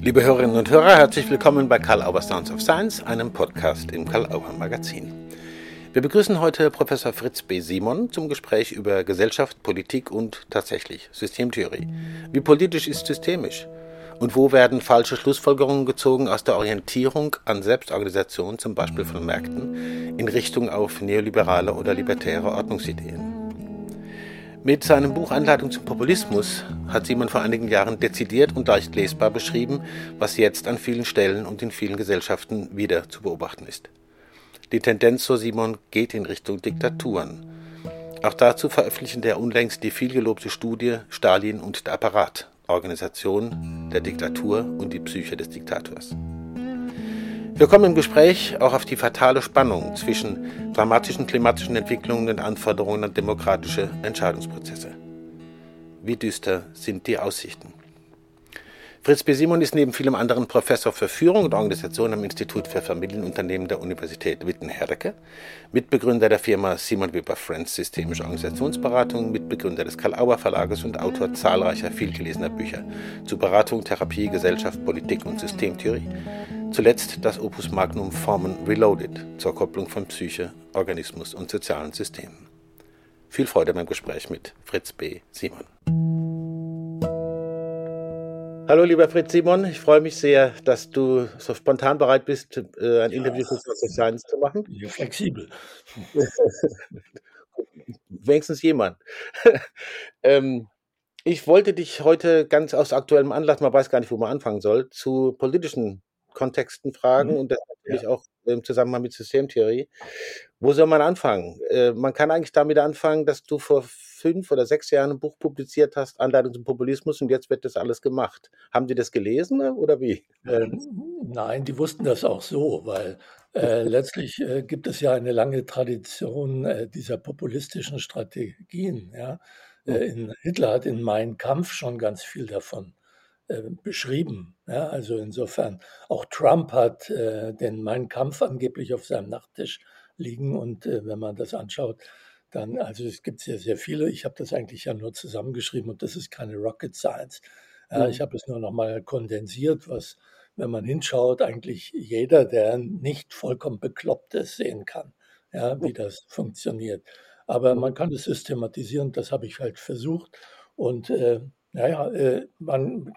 Liebe Hörerinnen und Hörer, herzlich willkommen bei Karl Auer Sounds of Science, einem Podcast im Karl Auer Magazin. Wir begrüßen heute Professor Fritz B. Simon zum Gespräch über Gesellschaft, Politik und tatsächlich Systemtheorie. Wie politisch ist systemisch? Und wo werden falsche Schlussfolgerungen gezogen aus der Orientierung an Selbstorganisation, zum Beispiel von Märkten, in Richtung auf neoliberale oder libertäre Ordnungsideen? Mit seinem Buch Anleitung zum Populismus hat Simon vor einigen Jahren dezidiert und leicht lesbar beschrieben, was jetzt an vielen Stellen und in vielen Gesellschaften wieder zu beobachten ist. Die Tendenz, so Simon, geht in Richtung Diktaturen. Auch dazu veröffentlichen der unlängst die vielgelobte Studie Stalin und der Apparat, Organisation der Diktatur und die Psyche des Diktators. Wir kommen im Gespräch auch auf die fatale Spannung zwischen dramatischen klimatischen Entwicklungen und Anforderungen an demokratische Entscheidungsprozesse. Wie düster sind die Aussichten? Fritz B. Simon ist neben vielem anderen Professor für Führung und Organisation am Institut für Familienunternehmen der Universität Witten-Herdecke, Mitbegründer der Firma Simon Weber Friends Systemische Organisationsberatung, Mitbegründer des Karl-Auer Verlages und Autor zahlreicher vielgelesener Bücher zu Beratung, Therapie, Gesellschaft, Politik und Systemtheorie Zuletzt das Opus Magnum Formen Reloaded zur Kopplung von Psyche, Organismus und sozialen Systemen. Viel Freude beim Gespräch mit Fritz B. Simon. Hallo lieber Fritz Simon, ich freue mich sehr, dass du so spontan bereit bist, äh, ein Interview für Social Science zu machen. Ja, flexibel. Wenigstens jemand. ähm, ich wollte dich heute ganz aus aktuellem Anlass, man weiß gar nicht, wo man anfangen soll, zu politischen Kontexten fragen mhm. und das natürlich ja. auch im Zusammenhang mit Systemtheorie. Wo soll man anfangen? Äh, man kann eigentlich damit anfangen, dass du vor fünf oder sechs Jahren ein Buch publiziert hast, Anleitung zum Populismus, und jetzt wird das alles gemacht. Haben die das gelesen äh, oder wie? Ähm, nein, die wussten das auch so, weil äh, letztlich äh, gibt es ja eine lange Tradition äh, dieser populistischen Strategien. Ja? Äh, in, Hitler hat in Mein Kampf schon ganz viel davon äh, beschrieben. Ja, also insofern, auch Trump hat äh, den Mein Kampf angeblich auf seinem Nachttisch liegen und äh, wenn man das anschaut, dann, also es gibt sehr, sehr viele. Ich habe das eigentlich ja nur zusammengeschrieben und das ist keine Rocket Science. Ja, mhm. Ich habe es nur nochmal kondensiert, was, wenn man hinschaut, eigentlich jeder, der nicht vollkommen bekloppt ist, sehen kann, ja, wie das funktioniert. Aber man kann es systematisieren, das habe ich halt versucht. Und äh, naja, äh, man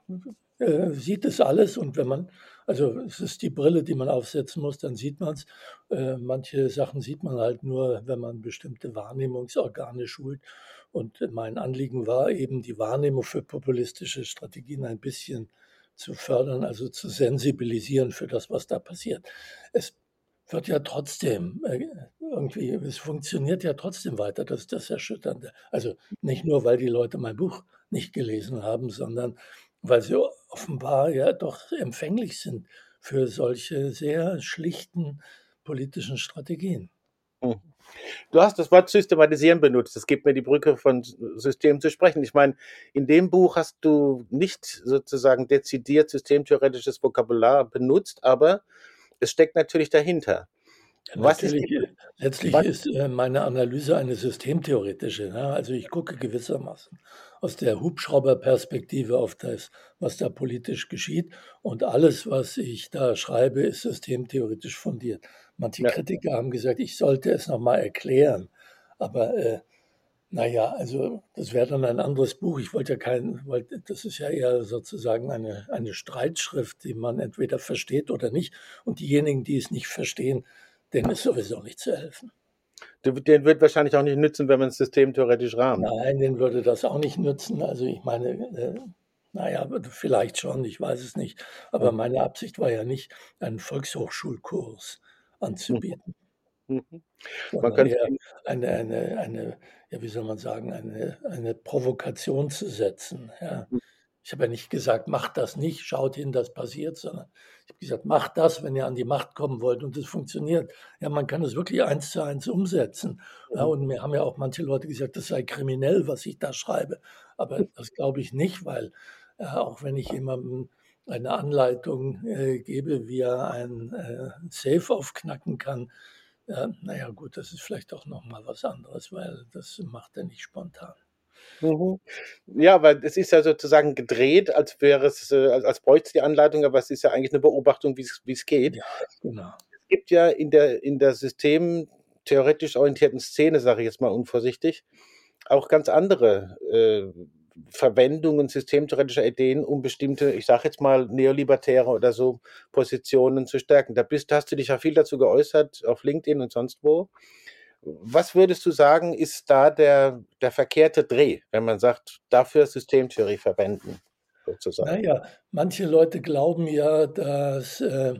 äh, sieht es alles und wenn man, also es ist die Brille, die man aufsetzen muss, dann sieht man es. Äh, manche Sachen sieht man halt nur, wenn man bestimmte Wahrnehmungsorgane schult. Und mein Anliegen war eben, die Wahrnehmung für populistische Strategien ein bisschen zu fördern, also zu sensibilisieren für das, was da passiert. Es wird ja trotzdem äh, irgendwie, es funktioniert ja trotzdem weiter, das ist das Erschütternde. Also nicht nur, weil die Leute mein Buch nicht gelesen haben, sondern weil sie offenbar ja doch empfänglich sind für solche sehr schlichten politischen Strategien. Hm. Du hast das Wort systematisieren benutzt. Das gibt mir die Brücke von System zu sprechen. Ich meine, in dem Buch hast du nicht sozusagen dezidiert systemtheoretisches Vokabular benutzt, aber es steckt natürlich dahinter. Was ist letztlich was? ist äh, meine Analyse eine systemtheoretische. Ne? Also ich gucke gewissermaßen aus der Hubschrauberperspektive auf das, was da politisch geschieht. Und alles, was ich da schreibe, ist systemtheoretisch fundiert. Manche ja. Kritiker haben gesagt, ich sollte es nochmal erklären. Aber äh, naja, also das wäre dann ein anderes Buch. Ich wollte ja kein, weil das ist ja eher sozusagen eine, eine Streitschrift, die man entweder versteht oder nicht. Und diejenigen, die es nicht verstehen, denen ist sowieso nicht zu helfen. Den wird wahrscheinlich auch nicht nützen, wenn man das System theoretisch rahmt. Nein, den würde das auch nicht nützen. Also ich meine, äh, naja, vielleicht schon, ich weiß es nicht. Aber meine Absicht war ja nicht, einen Volkshochschulkurs anzubieten. Mhm. Man kann eine, eine, eine, ja, wie soll man sagen, eine, eine Provokation zu setzen. Ja. Mhm. Ich habe ja nicht gesagt, macht das nicht, schaut hin, das passiert, sondern ich habe gesagt, macht das, wenn ihr an die Macht kommen wollt und es funktioniert. Ja, man kann es wirklich eins zu eins umsetzen. Ja, und mir haben ja auch manche Leute gesagt, das sei kriminell, was ich da schreibe. Aber das glaube ich nicht, weil äh, auch wenn ich jemandem eine Anleitung äh, gebe, wie er ein äh, Safe aufknacken kann, ja, naja gut, das ist vielleicht auch nochmal was anderes, weil das macht er nicht spontan. Mhm. Ja, weil es ist ja sozusagen gedreht, als wäre es, äh, als, als bräuchte es die Anleitung, aber es ist ja eigentlich eine Beobachtung, wie es, wie es geht. Ja, genau. Es gibt ja in der, in der systemtheoretisch orientierten Szene, sage ich jetzt mal unvorsichtig, auch ganz andere äh, Verwendungen systemtheoretischer Ideen, um bestimmte, ich sage jetzt mal, neolibertäre oder so Positionen zu stärken. Da bist, hast du dich ja viel dazu geäußert, auf LinkedIn und sonst wo. Was würdest du sagen, ist da der, der verkehrte Dreh, wenn man sagt, dafür Systemtheorie verwenden, sozusagen? Naja, manche Leute glauben ja, dass äh,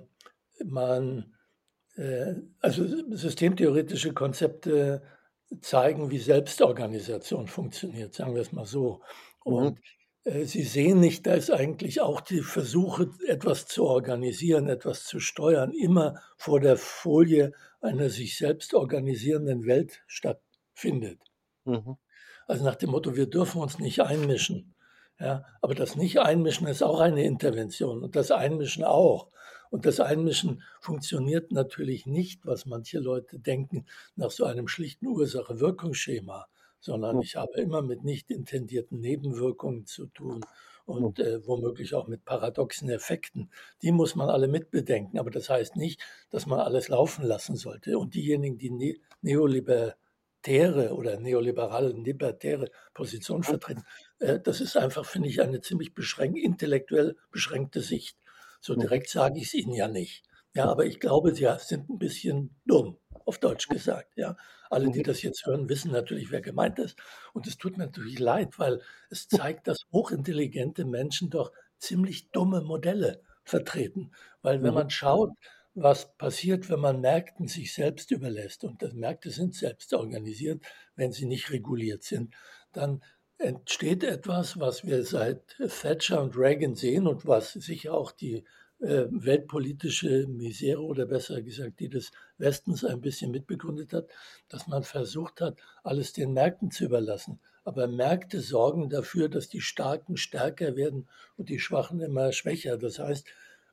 man, äh, also systemtheoretische Konzepte zeigen, wie Selbstorganisation funktioniert, sagen wir es mal so. Mhm. Und äh, Sie sehen nicht, dass eigentlich auch die Versuche, etwas zu organisieren, etwas zu steuern, immer vor der Folie einer sich selbst organisierenden Welt stattfindet. Mhm. Also nach dem Motto, wir dürfen uns nicht einmischen. Ja, aber das Nicht-Einmischen ist auch eine Intervention und das Einmischen auch. Und das Einmischen funktioniert natürlich nicht, was manche Leute denken, nach so einem schlichten Ursache-Wirkungsschema, sondern ich habe immer mit nicht intendierten Nebenwirkungen zu tun und äh, womöglich auch mit paradoxen Effekten. Die muss man alle mitbedenken, aber das heißt nicht, dass man alles laufen lassen sollte. Und diejenigen, die ne neolibertäre oder neoliberale, libertäre Position vertreten, äh, das ist einfach, finde ich, eine ziemlich beschränkt, intellektuell beschränkte Sicht. So direkt sage ich es Ihnen ja nicht. Ja, aber ich glaube, Sie sind ein bisschen dumm, auf Deutsch gesagt. Ja, alle, die das jetzt hören, wissen natürlich, wer gemeint ist. Und es tut mir natürlich leid, weil es zeigt, dass hochintelligente Menschen doch ziemlich dumme Modelle vertreten. Weil wenn mhm. man schaut, was passiert, wenn man Märkten sich selbst überlässt, und das Märkte sind selbst organisiert, wenn sie nicht reguliert sind, dann entsteht etwas, was wir seit Thatcher und Reagan sehen und was sicher auch die äh, weltpolitische Misere oder besser gesagt die des Westens ein bisschen mitbegründet hat, dass man versucht hat, alles den Märkten zu überlassen. Aber Märkte sorgen dafür, dass die Starken stärker werden und die Schwachen immer schwächer. Das heißt,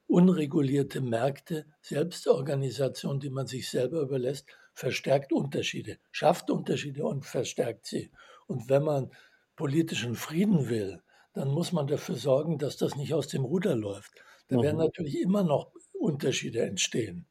unregulierte Märkte, Selbstorganisation, die man sich selber überlässt, verstärkt Unterschiede, schafft Unterschiede und verstärkt sie. Und wenn man politischen Frieden will, dann muss man dafür sorgen, dass das nicht aus dem Ruder läuft. Da mhm. werden natürlich immer noch Unterschiede entstehen.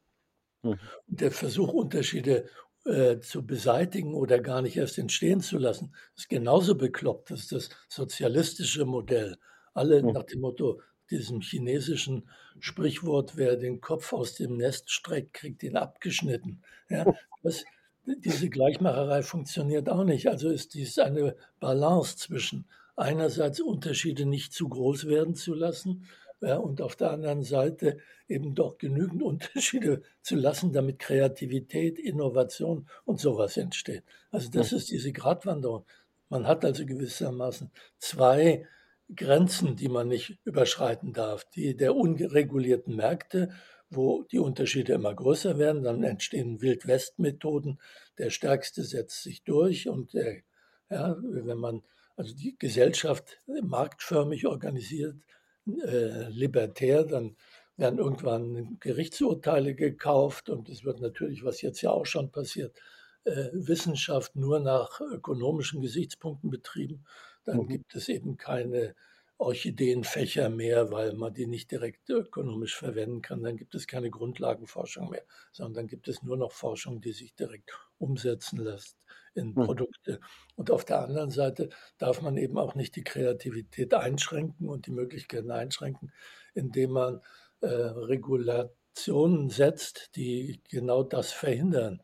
Mhm. Der Versuch, Unterschiede äh, zu beseitigen oder gar nicht erst entstehen zu lassen, ist genauso bekloppt. Das ist das sozialistische Modell. Alle mhm. nach dem Motto, diesem chinesischen Sprichwort, wer den Kopf aus dem Nest streckt, kriegt ihn abgeschnitten. Ja, das, diese Gleichmacherei funktioniert auch nicht. Also ist dies eine Balance zwischen einerseits Unterschiede nicht zu groß werden zu lassen ja, und auf der anderen Seite eben doch genügend Unterschiede zu lassen, damit Kreativität, Innovation und sowas entsteht. Also das ist diese Gratwanderung. Man hat also gewissermaßen zwei Grenzen, die man nicht überschreiten darf. Die der unregulierten Märkte wo die Unterschiede immer größer werden. Dann entstehen Wildwest-Methoden. Der Stärkste setzt sich durch und der, ja, wenn man also die Gesellschaft marktförmig organisiert, äh, libertär, dann werden irgendwann Gerichtsurteile gekauft und es wird natürlich, was jetzt ja auch schon passiert, äh, Wissenschaft nur nach ökonomischen Gesichtspunkten betrieben. Dann mhm. gibt es eben keine Orchideenfächer mehr, weil man die nicht direkt ökonomisch verwenden kann. Dann gibt es keine Grundlagenforschung mehr, sondern dann gibt es nur noch Forschung, die sich direkt umsetzen lässt in hm. Produkte. Und auf der anderen Seite darf man eben auch nicht die Kreativität einschränken und die Möglichkeiten einschränken, indem man äh, Regulationen setzt, die genau das verhindern.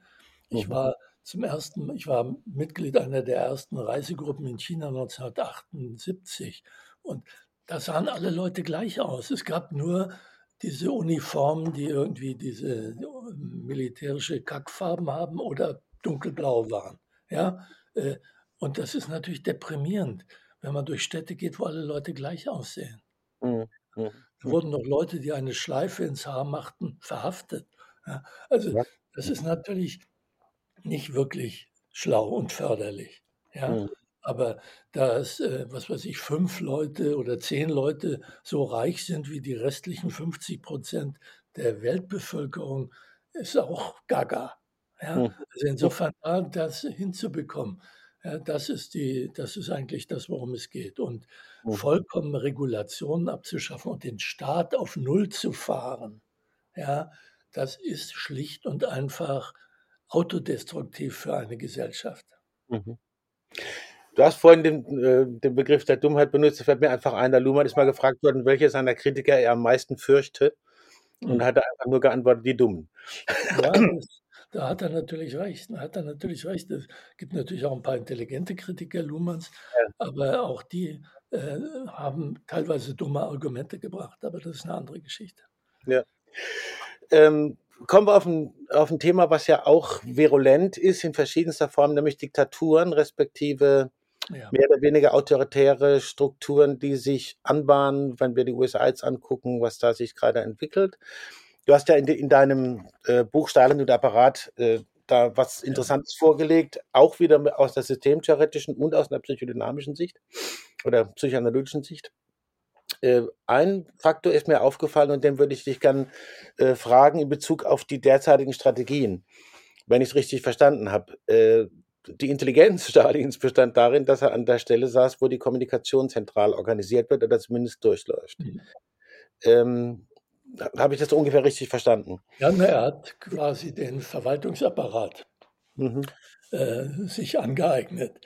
Ich mhm. war zum ersten, ich war Mitglied einer der ersten Reisegruppen in China 1978 und da sahen alle Leute gleich aus. Es gab nur diese Uniformen, die irgendwie diese militärische Kackfarben haben oder dunkelblau waren. Ja? Äh, und das ist natürlich deprimierend, wenn man durch Städte geht, wo alle Leute gleich aussehen. Mhm. Da wurden noch Leute, die eine Schleife ins Haar machten, verhaftet. Also das ist natürlich nicht wirklich schlau und förderlich. Ja? Mhm. Aber dass, äh, was weiß ich, fünf Leute oder zehn Leute so reich sind wie die restlichen 50 Prozent der Weltbevölkerung, ist auch gaga. Ja? Hm. Also insofern das hinzubekommen. Ja, das, ist die, das ist eigentlich das, worum es geht. Und mhm. vollkommen Regulationen abzuschaffen und den Staat auf Null zu fahren, ja, das ist schlicht und einfach autodestruktiv für eine Gesellschaft. Mhm. Du hast vorhin den, äh, den, Begriff der Dummheit benutzt. Es fällt mir einfach ein, der Luhmann ist mal gefragt worden, welche seiner Kritiker er am meisten fürchte. Und mhm. hat er einfach nur geantwortet, die Dummen. Ja, das, da hat er natürlich recht. Da hat er natürlich recht. Es gibt natürlich auch ein paar intelligente Kritiker Luhmanns, ja. aber auch die äh, haben teilweise dumme Argumente gebracht. Aber das ist eine andere Geschichte. Ja. Ähm, kommen wir auf ein, auf ein Thema, was ja auch virulent ist in verschiedenster Form, nämlich Diktaturen, respektive ja. mehr oder weniger autoritäre Strukturen, die sich anbahnen, wenn wir die USA jetzt angucken, was da sich gerade entwickelt. Du hast ja in, in deinem äh, Buch Stalin und Apparat äh, da was Interessantes ja. vorgelegt, auch wieder aus der systemtheoretischen und aus einer psychodynamischen Sicht oder psychoanalytischen Sicht. Äh, ein Faktor ist mir aufgefallen und den würde ich dich gerne äh, fragen in Bezug auf die derzeitigen Strategien, wenn ich es richtig verstanden habe. Äh, die Intelligenz Stalins bestand darin, dass er an der Stelle saß, wo die Kommunikation zentral organisiert wird oder zumindest durchläuft. Mhm. Ähm, habe ich das ungefähr richtig verstanden? Ja, na, er hat quasi den Verwaltungsapparat mhm. äh, sich angeeignet.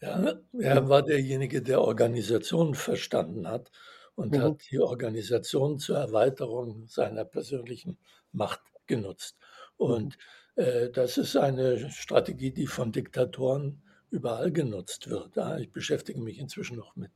Ja, er war derjenige, der Organisationen verstanden hat und mhm. hat die Organisation zur Erweiterung seiner persönlichen Macht genutzt. Und äh, das ist eine Strategie, die von Diktatoren überall genutzt wird. Ich beschäftige mich inzwischen noch mit,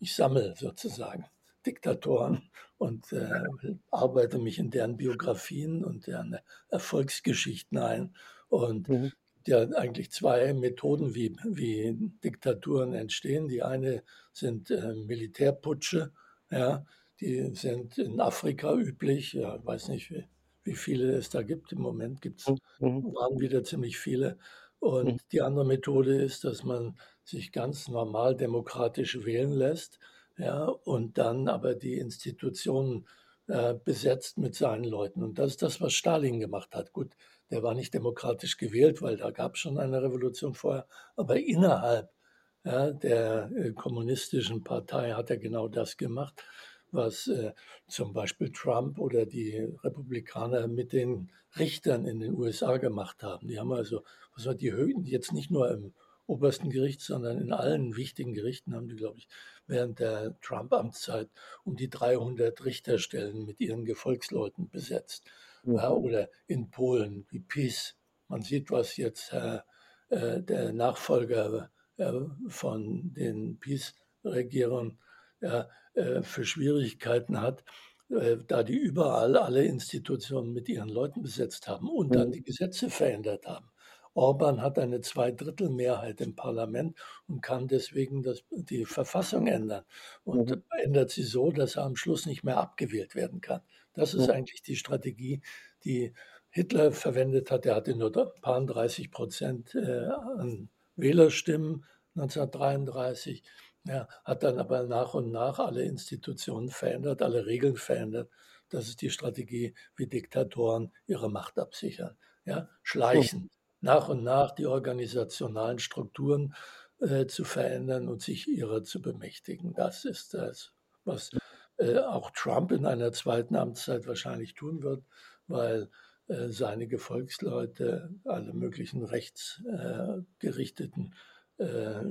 ich sammle sozusagen Diktatoren und äh, arbeite mich in deren Biografien und deren Erfolgsgeschichten ein. Und mhm. ja eigentlich zwei Methoden, wie, wie Diktaturen entstehen. Die eine sind äh, Militärputsche, ja, die sind in Afrika üblich. Ja, ich weiß nicht, wie, wie viele es da gibt. Im Moment gibt's, mhm. mhm. waren wieder ziemlich viele. Und mhm. die andere Methode ist, dass man sich ganz normal demokratisch wählen lässt ja, und dann aber die Institutionen äh, besetzt mit seinen Leuten. Und das ist das, was Stalin gemacht hat. Gut, der war nicht demokratisch gewählt, weil da gab es schon eine Revolution vorher, aber innerhalb ja, der äh, kommunistischen Partei hat er genau das gemacht, was äh, zum Beispiel Trump oder die Republikaner mit den Richtern in den USA gemacht haben. Die haben also, was war die Höhen, jetzt nicht nur im obersten Gericht, sondern in allen wichtigen Gerichten haben die, glaube ich, während der Trump-Amtszeit um die 300 Richterstellen mit ihren Gefolgsleuten besetzt. Mhm. Ja, oder in Polen wie PiS. Man sieht, was jetzt äh, äh, der Nachfolger von den PiS-Regierern äh, für Schwierigkeiten hat, äh, da die überall alle Institutionen mit ihren Leuten besetzt haben und dann mhm. die Gesetze verändert haben. Orban hat eine Zweidrittelmehrheit im Parlament und kann deswegen das, die Verfassung ändern und mhm. ändert sie so, dass er am Schluss nicht mehr abgewählt werden kann. Das ist mhm. eigentlich die Strategie, die Hitler verwendet hat. Er hatte nur ein paar 30 Prozent äh, an Wählerstimmen 1933. Ja, hat dann aber nach und nach alle Institutionen verändert, alle Regeln verändert. Das ist die Strategie, wie Diktatoren ihre Macht absichern. Ja, schleichend nach und nach die organisationalen Strukturen äh, zu verändern und sich ihrer zu bemächtigen. Das ist das, was äh, auch Trump in einer zweiten Amtszeit wahrscheinlich tun wird, weil seine Gefolgsleute alle möglichen rechtsgerichteten äh,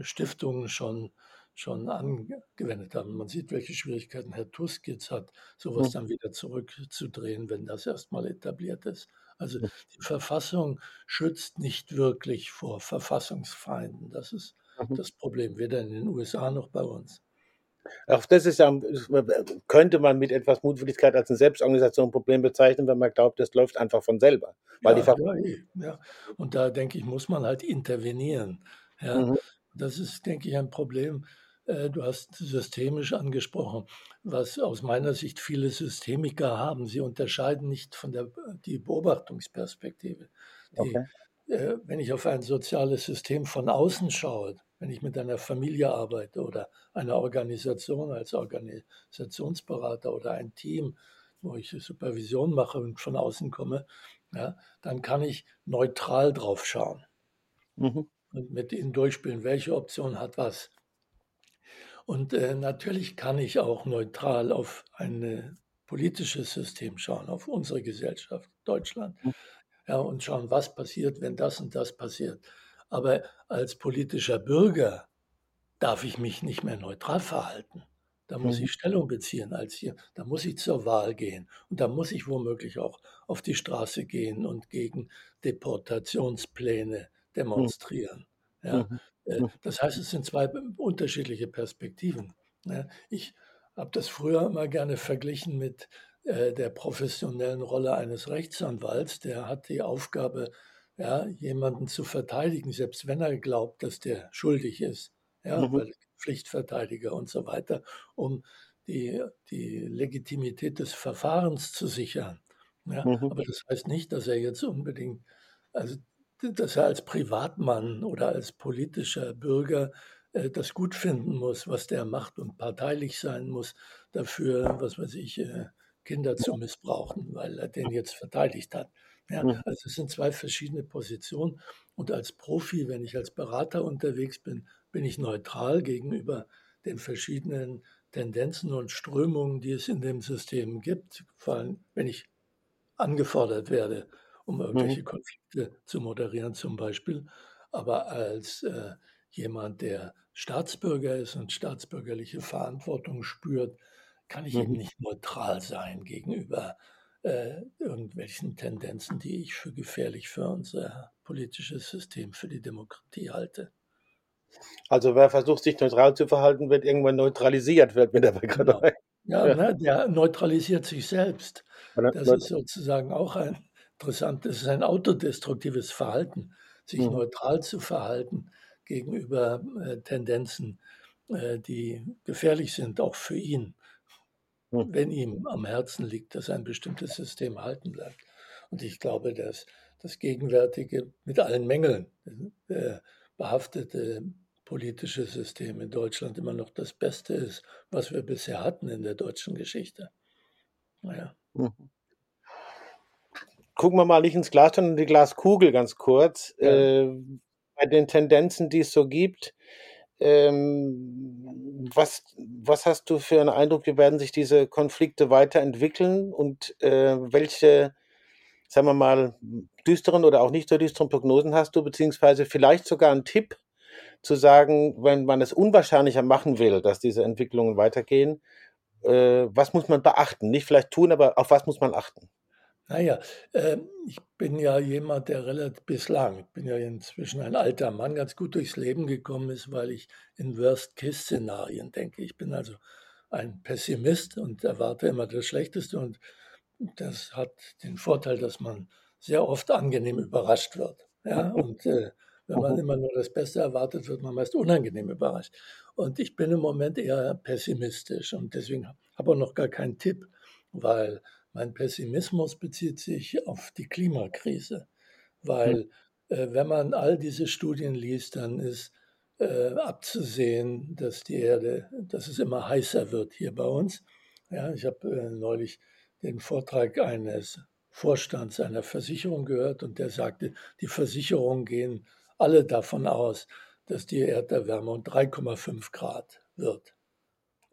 Stiftungen schon schon angewendet haben. Man sieht, welche Schwierigkeiten Herr Tusk jetzt hat, sowas dann wieder zurückzudrehen, wenn das erstmal etabliert ist. Also die Verfassung schützt nicht wirklich vor Verfassungsfeinden. Das ist mhm. das Problem, weder in den USA noch bei uns. Auch das ist ja, könnte man mit etwas Mutwilligkeit als eine Selbstorganisation ein Problem bezeichnen, wenn man glaubt, das läuft einfach von selber. Weil ja, die ja, ja, und da denke ich, muss man halt intervenieren. Ja. Mhm. Das ist, denke ich, ein Problem, äh, du hast systemisch angesprochen, was aus meiner Sicht viele Systemiker haben. Sie unterscheiden nicht von der die Beobachtungsperspektive. Die, okay. äh, wenn ich auf ein soziales System von außen schaue, wenn ich mit einer Familie arbeite oder einer Organisation als Organisationsberater oder ein Team, wo ich Supervision mache und von außen komme, ja, dann kann ich neutral drauf schauen. Mhm. und mit ihnen durchspielen, welche Option hat was. Und äh, natürlich kann ich auch neutral auf ein politisches System schauen, auf unsere Gesellschaft, Deutschland, hm. ja, und schauen, was passiert, wenn das und das passiert. Aber als politischer Bürger darf ich mich nicht mehr neutral verhalten. Da muss mhm. ich Stellung beziehen als hier. Da muss ich zur Wahl gehen. Und da muss ich womöglich auch auf die Straße gehen und gegen Deportationspläne demonstrieren. Ja, mhm. äh, mhm. das heißt, es sind zwei unterschiedliche Perspektiven. Ja, ich habe das früher immer gerne verglichen mit äh, der professionellen Rolle eines Rechtsanwalts. Der hat die Aufgabe, ja, jemanden zu verteidigen, selbst wenn er glaubt, dass der schuldig ist. Ja, mhm. Pflichtverteidiger und so weiter, um die, die Legitimität des Verfahrens zu sichern. Ja, mhm. Aber das heißt nicht, dass er jetzt unbedingt, also dass er als Privatmann oder als politischer Bürger äh, das gut finden muss, was der macht und parteilich sein muss dafür, was weiß ich, äh, Kinder zu missbrauchen, weil er den jetzt verteidigt hat. Ja, mhm. also es sind zwei verschiedene Positionen. Und als Profi, wenn ich als Berater unterwegs bin, bin ich neutral gegenüber den verschiedenen Tendenzen und Strömungen, die es in dem System gibt, vor allem wenn ich angefordert werde, um irgendwelche mhm. Konflikte zu moderieren zum Beispiel. Aber als äh, jemand, der Staatsbürger ist und staatsbürgerliche Verantwortung spürt, kann ich mhm. eben nicht neutral sein gegenüber äh, irgendwelchen Tendenzen, die ich für gefährlich für unser politisches System, für die Demokratie halte. Also wer versucht, sich neutral zu verhalten, wird irgendwann neutralisiert, wird mir dabei gerade genau. Ja, ja. Ne, der neutralisiert sich selbst. Das ist sozusagen auch ein interessantes, das ist ein autodestruktives Verhalten, sich mhm. neutral zu verhalten gegenüber äh, Tendenzen, äh, die gefährlich sind, auch für ihn. Wenn ihm am Herzen liegt, dass ein bestimmtes System erhalten bleibt. Und ich glaube, dass das gegenwärtige mit allen Mängeln äh, behaftete politische System in Deutschland immer noch das Beste ist, was wir bisher hatten in der deutschen Geschichte. Naja. Mhm. Gucken wir mal nicht ins Glas, sondern in die Glaskugel ganz kurz. Ja. Äh, bei den Tendenzen, die es so gibt, ähm, was, was hast du für einen Eindruck, wie werden sich diese Konflikte weiterentwickeln und äh, welche sagen wir mal, düsteren oder auch nicht so düsteren Prognosen hast du, beziehungsweise vielleicht sogar einen Tipp zu sagen, wenn man es unwahrscheinlicher machen will, dass diese Entwicklungen weitergehen, äh, was muss man beachten? Nicht vielleicht tun, aber auf was muss man achten? Naja, äh, ich bin ja jemand, der relativ bislang, ich bin ja inzwischen ein alter Mann, ganz gut durchs Leben gekommen ist, weil ich in Worst-Case-Szenarien denke. Ich bin also ein Pessimist und erwarte immer das Schlechteste und das hat den Vorteil, dass man sehr oft angenehm überrascht wird. Ja? Und äh, wenn man immer nur das Beste erwartet, wird man meist unangenehm überrascht. Und ich bin im Moment eher pessimistisch und deswegen habe ich noch gar keinen Tipp, weil mein Pessimismus bezieht sich auf die Klimakrise. Weil äh, wenn man all diese Studien liest, dann ist äh, abzusehen, dass die Erde, dass es immer heißer wird hier bei uns. Ja, ich habe äh, neulich den Vortrag eines Vorstands einer Versicherung gehört und der sagte, die Versicherungen gehen alle davon aus, dass die Erderwärmung 3,5 Grad wird.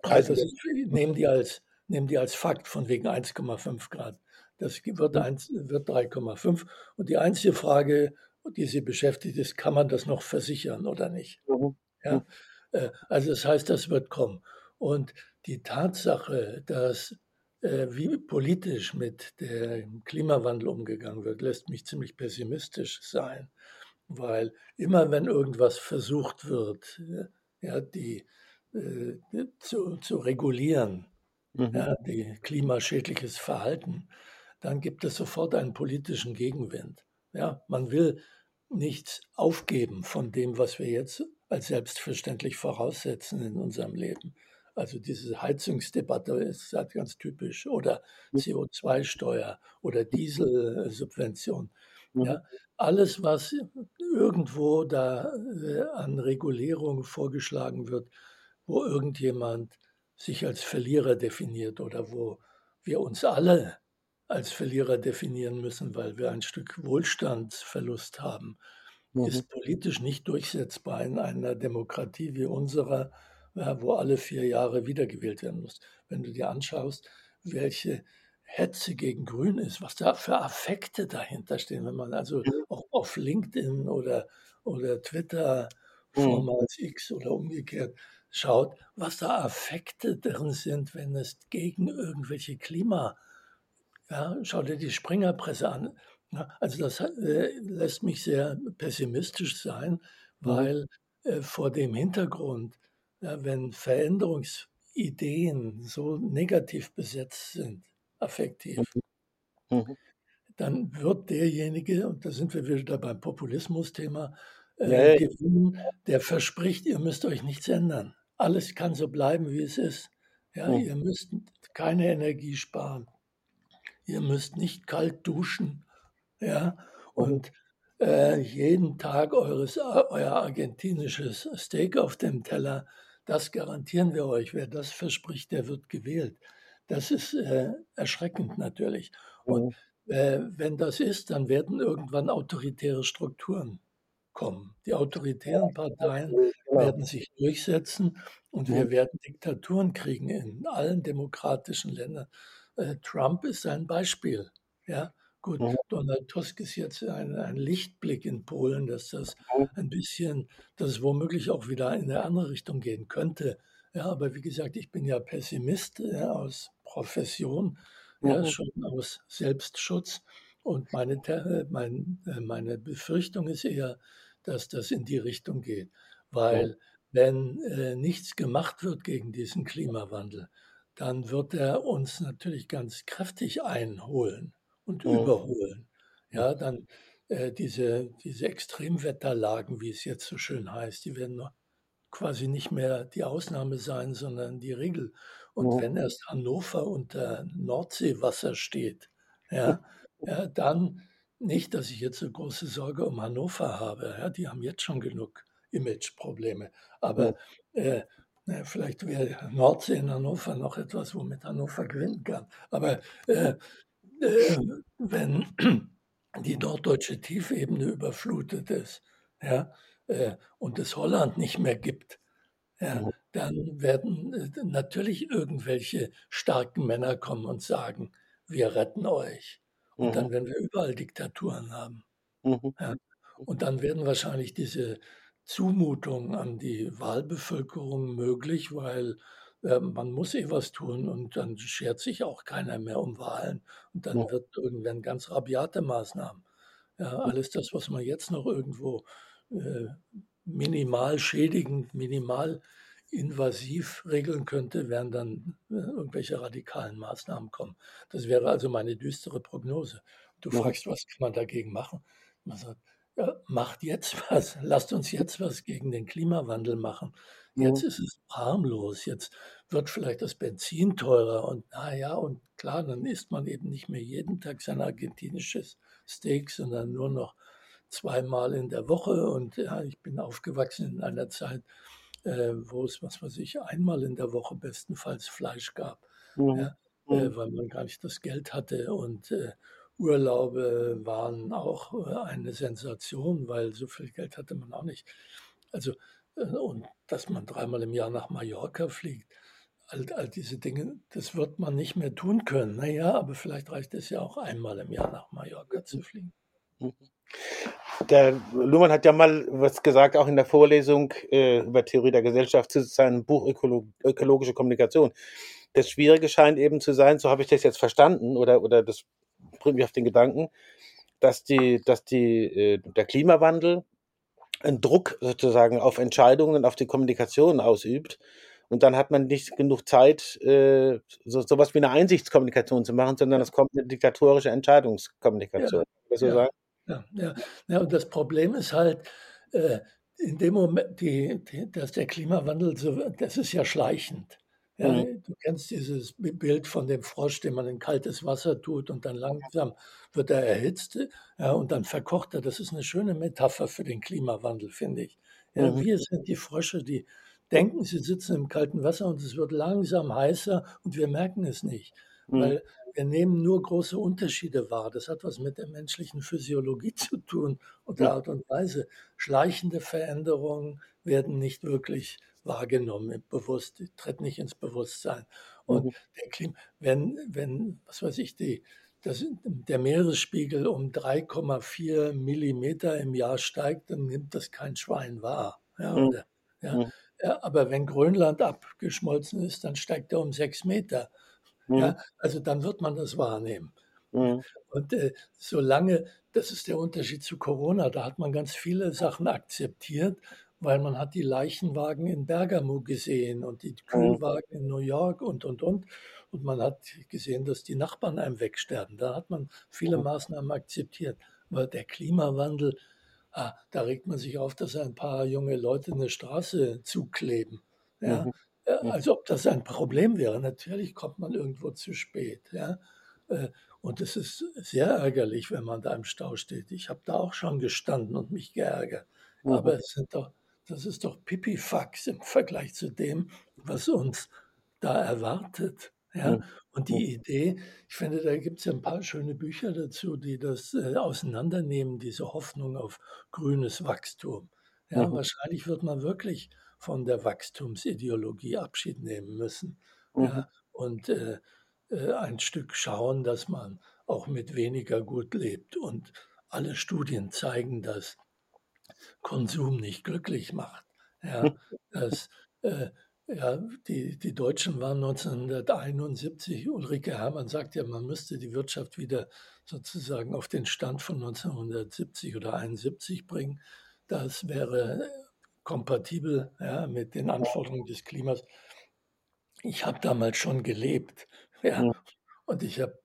Also das nehmen die, als, nehmen die als Fakt von wegen 1,5 Grad. Das wird, wird 3,5. Und die einzige Frage, die sie beschäftigt, ist, kann man das noch versichern oder nicht? Mhm. Ja? Äh, also das heißt, das wird kommen. Und die Tatsache, dass äh, wie politisch mit dem Klimawandel umgegangen wird, lässt mich ziemlich pessimistisch sein, weil immer wenn irgendwas versucht wird, ja, die äh, zu, zu regulieren, mhm. ja, die klimaschädliches Verhalten, dann gibt es sofort einen politischen Gegenwind. Ja, man will nichts aufgeben von dem, was wir jetzt als selbstverständlich voraussetzen in unserem Leben. Also diese Heizungsdebatte ist halt ganz typisch oder mhm. CO2-Steuer oder Dieselsubvention. Mhm. Ja, alles, was irgendwo da äh, an Regulierung vorgeschlagen wird, wo irgendjemand sich als Verlierer definiert oder wo wir uns alle als Verlierer definieren müssen, weil wir ein Stück Wohlstandsverlust haben, mhm. ist politisch nicht durchsetzbar in einer Demokratie wie unserer, wo alle vier Jahre wiedergewählt werden muss. Wenn du dir anschaust, welche Hetze gegen Grün ist, was da für Affekte dahinter stehen, wenn man also mhm. auch auf LinkedIn oder, oder Twitter, mhm. vormals X oder umgekehrt, schaut, was da Affekte drin sind, wenn es gegen irgendwelche Klima, ja, schau dir die Springerpresse an. Also das äh, lässt mich sehr pessimistisch sein, mhm. weil äh, vor dem Hintergrund, ja, wenn Veränderungsideen so negativ besetzt sind, affektiv, mhm. mhm. dann wird derjenige, und da sind wir wieder beim Populismus-Thema, äh, ja, gewinnen, der verspricht, ihr müsst euch nichts ändern. Alles kann so bleiben, wie es ist. Ja, mhm. Ihr müsst keine Energie sparen. Ihr müsst nicht kalt duschen. Ja, und äh, jeden Tag eures, euer argentinisches Steak auf dem Teller, das garantieren wir euch. Wer das verspricht, der wird gewählt. Das ist äh, erschreckend natürlich. Und äh, wenn das ist, dann werden irgendwann autoritäre Strukturen kommen. Die autoritären Parteien genau. werden sich durchsetzen und wir werden Diktaturen kriegen in allen demokratischen Ländern. Äh, Trump ist ein Beispiel. Ja, gut, Donald Tusk ist jetzt ein, ein Lichtblick in Polen, dass das ein bisschen, dass es womöglich auch wieder in eine andere Richtung gehen könnte. Ja, aber wie gesagt, ich bin ja Pessimist ja, aus Profession, ja, schon aus Selbstschutz. Und meine, mein, äh, meine Befürchtung ist eher, dass das in die Richtung geht. Weil ja. wenn äh, nichts gemacht wird gegen diesen Klimawandel, dann wird er uns natürlich ganz kräftig einholen und ja. überholen. Ja, dann äh, diese, diese Extremwetterlagen, wie es jetzt so schön heißt, die werden quasi nicht mehr die Ausnahme sein, sondern die Regel. Und ja. wenn erst Hannover unter Nordseewasser steht, ja, ja, dann nicht, dass ich jetzt so große Sorge um Hannover habe. Ja, die haben jetzt schon genug Imageprobleme. Aber äh, vielleicht wäre Nordsee in Hannover noch etwas, womit Hannover gewinnen kann. Aber äh, äh, wenn die norddeutsche Tiefebene überflutet ist ja, äh, und es Holland nicht mehr gibt, ja, dann werden äh, natürlich irgendwelche starken Männer kommen und sagen, wir retten euch. Und mhm. dann werden wir überall Diktaturen haben. Mhm. Ja. Und dann werden wahrscheinlich diese Zumutungen an die Wahlbevölkerung möglich, weil äh, man muss eh was tun und dann schert sich auch keiner mehr um Wahlen. Und dann ja. wird irgendwann ganz rabiate Maßnahmen. Ja, alles das, was man jetzt noch irgendwo äh, minimal schädigend, minimal invasiv regeln könnte, werden dann äh, irgendwelche radikalen Maßnahmen kommen. Das wäre also meine düstere Prognose. Du ja. fragst, was kann man dagegen machen? Man sagt, macht jetzt was, lasst uns jetzt was gegen den Klimawandel machen. Jetzt ja. ist es harmlos, jetzt wird vielleicht das Benzin teurer und naja, und klar, dann isst man eben nicht mehr jeden Tag sein argentinisches Steak, sondern nur noch zweimal in der Woche. Und ja, ich bin aufgewachsen in einer Zeit, äh, wo es, was weiß ich, einmal in der Woche bestenfalls Fleisch gab, mhm. ja, äh, weil man gar nicht das Geld hatte. Und äh, Urlaube waren auch äh, eine Sensation, weil so viel Geld hatte man auch nicht. Also, äh, und dass man dreimal im Jahr nach Mallorca fliegt, all, all diese Dinge, das wird man nicht mehr tun können. Naja, aber vielleicht reicht es ja auch einmal im Jahr nach Mallorca zu fliegen. Mhm. Der Luhmann hat ja mal was gesagt, auch in der Vorlesung äh, über Theorie der Gesellschaft zu seinem Buch Ökolo Ökologische Kommunikation. Das Schwierige scheint eben zu sein, so habe ich das jetzt verstanden, oder, oder das bringt mich auf den Gedanken, dass, die, dass die, äh, der Klimawandel einen Druck sozusagen auf Entscheidungen, auf die Kommunikation ausübt. Und dann hat man nicht genug Zeit, äh, so sowas wie eine Einsichtskommunikation zu machen, sondern es kommt eine diktatorische Entscheidungskommunikation. Ja, so ja. sagen? Ja, ja. ja, und das Problem ist halt, äh, in dem Moment, die, die, dass der Klimawandel, so, das ist ja schleichend. Ja, mhm. Du kennst dieses Bild von dem Frosch, den man in kaltes Wasser tut und dann langsam wird er erhitzt ja, und dann verkocht er. Das ist eine schöne Metapher für den Klimawandel, finde ich. Ja, mhm. Wir sind die Frösche, die denken, sie sitzen im kalten Wasser und es wird langsam heißer und wir merken es nicht. mhm. weil wir nehmen nur große Unterschiede wahr. Das hat was mit der menschlichen Physiologie zu tun und der Art und Weise. Schleichende Veränderungen werden nicht wirklich wahrgenommen, bewusst, tritt nicht ins Bewusstsein. Und mhm. der Klima, wenn, wenn, was weiß ich, die, das, der Meeresspiegel um 3,4 Millimeter im Jahr steigt, dann nimmt das kein Schwein wahr. Ja, mhm. oder, ja. Mhm. ja, aber wenn Grönland abgeschmolzen ist, dann steigt er um sechs Meter. Ja, mhm. also dann wird man das wahrnehmen. Mhm. Und äh, solange, das ist der Unterschied zu Corona, da hat man ganz viele Sachen akzeptiert, weil man hat die Leichenwagen in Bergamo gesehen und die. Kühlwagen in New York und, und, und. Und man hat gesehen, dass die Nachbarn einem wegsterben. Da hat man viele Maßnahmen akzeptiert. Aber der Klimawandel, ah, da regt man sich auf, dass ein paar junge Leute eine Straße zukleben. Ja? Mhm. Als ob das ein Problem wäre. Natürlich kommt man irgendwo zu spät. Ja? Äh, und es ist sehr ärgerlich, wenn man da im Stau steht. Ich habe da auch schon gestanden und mich geärgert. Mhm. Aber es sind doch das ist doch Pipifax im Vergleich zu dem, was uns da erwartet. Ja? Und die Idee, ich finde, da gibt es ja ein paar schöne Bücher dazu, die das äh, auseinandernehmen, diese Hoffnung auf grünes Wachstum. Ja, mhm. Wahrscheinlich wird man wirklich von der Wachstumsideologie Abschied nehmen müssen. Mhm. Ja? Und äh, äh, ein Stück schauen, dass man auch mit weniger gut lebt. Und alle Studien zeigen das. Konsum nicht glücklich macht. Ja, das, äh, ja, die, die Deutschen waren 1971, Ulrike Hermann sagt ja, man müsste die Wirtschaft wieder sozusagen auf den Stand von 1970 oder 71 bringen. Das wäre kompatibel ja, mit den Anforderungen des Klimas. Ich habe damals schon gelebt. Ja, und ich habe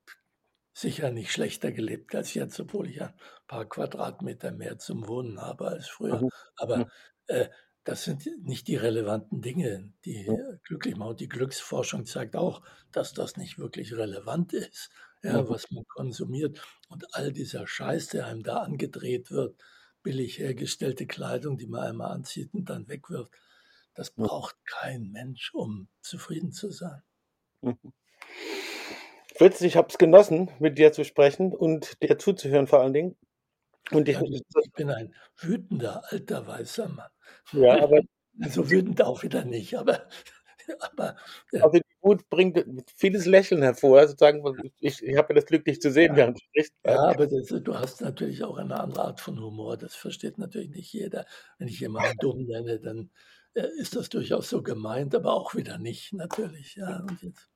sicher nicht schlechter gelebt als jetzt, obwohl ich ein paar Quadratmeter mehr zum Wohnen habe als früher. Mhm. Aber äh, das sind nicht die relevanten Dinge, die glücklich machen. Und die Glücksforschung zeigt auch, dass das nicht wirklich relevant ist, ja, was man konsumiert. Und all dieser Scheiß, der einem da angedreht wird, billig hergestellte Kleidung, die man einmal anzieht und dann wegwirft, das braucht kein Mensch, um zufrieden zu sein. Fritz, ich habe es genossen, mit dir zu sprechen und dir zuzuhören vor allen Dingen. Und ich, ich bin ein wütender alter weißer Mann. Ja, aber so wütend auch wieder nicht, aber, aber ja. also die Wut bringt vieles Lächeln hervor. Sozusagen, ich, ich habe ja das Glück, dich zu sehen, ja. während du sprichst. Ja, aber das, du hast natürlich auch eine andere Art von Humor. Das versteht natürlich nicht jeder. Wenn ich jemanden dumm nenne, dann äh, ist das durchaus so gemeint, aber auch wieder nicht, natürlich. Ja, und jetzt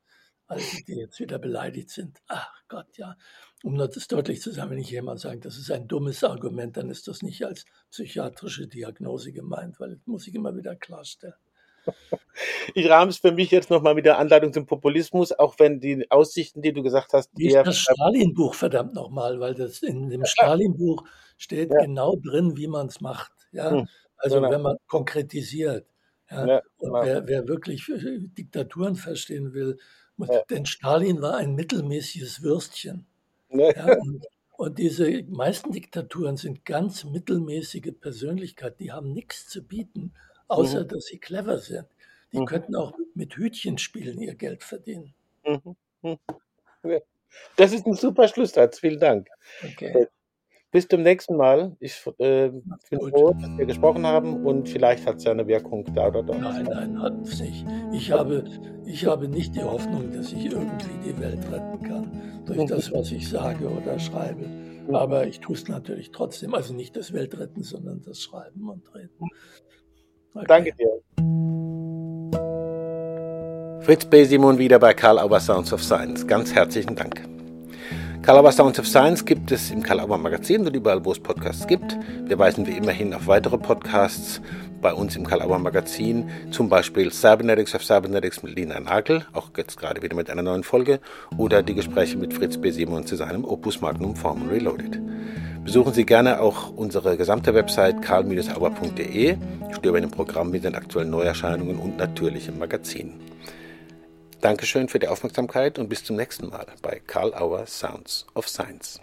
alle, die jetzt wieder beleidigt sind. Ach Gott, ja. Um das deutlich zu sagen, wenn ich jemand sage, das ist ein dummes Argument, dann ist das nicht als psychiatrische Diagnose gemeint, weil das muss ich immer wieder klarstellen. Ich rahme es für mich jetzt nochmal mit der Anleitung zum Populismus, auch wenn die Aussichten, die du gesagt hast, Wie eher. Das Stalin-Buch, verdammt nochmal, weil das in dem Stalin-Buch steht ja. genau drin, wie man es macht. Ja? Hm, also, genau. wenn man konkretisiert. Ja? ja und genau. wer, wer wirklich Diktaturen verstehen will, ja. Denn Stalin war ein mittelmäßiges Würstchen. Ja, und, und, diese meisten Diktaturen sind ganz mittelmäßige Persönlichkeiten, die haben nichts zu bieten, außer mhm. dass sie clever sind. Die mhm. könnten auch mit Hütchen spielen ihr Geld verdienen. Mhm. mhm. Das ist ein super Schlusssatz. Vielen Dank. Okay. Bis zum nächsten Mal. Ich äh, bin froh, dass wir gesprochen haben und vielleicht hat es ja eine Wirkung da oder da. Nein, nein, hat es nicht. Ich habe, ich habe nicht die Hoffnung, dass ich irgendwie die Welt retten kann durch mhm. das, was ich sage oder schreibe. Mhm. Aber ich tue es natürlich trotzdem. Also nicht das Weltretten, sondern das Schreiben und Reden. Mhm. Okay. Danke dir. Fritz B. Simon wieder bei Karl Auer Sounds of Science. Ganz herzlichen Dank. Calabar Sounds of Science gibt es im Calabar Magazin und überall, wo es Podcasts gibt. Wir weisen wie immer hin auf weitere Podcasts bei uns im Calabar Magazin, zum Beispiel Cybernetics of Cybernetics mit Lina Nagel, auch jetzt gerade wieder mit einer neuen Folge, oder die Gespräche mit Fritz B. Simon zu seinem Opus Magnum Form Reloaded. Besuchen Sie gerne auch unsere gesamte Website karl-auer.de, stöbern im Programm mit den aktuellen Neuerscheinungen und natürlich im Magazin. Dankeschön für die Aufmerksamkeit und bis zum nächsten Mal bei Karl Auer Sounds of Science.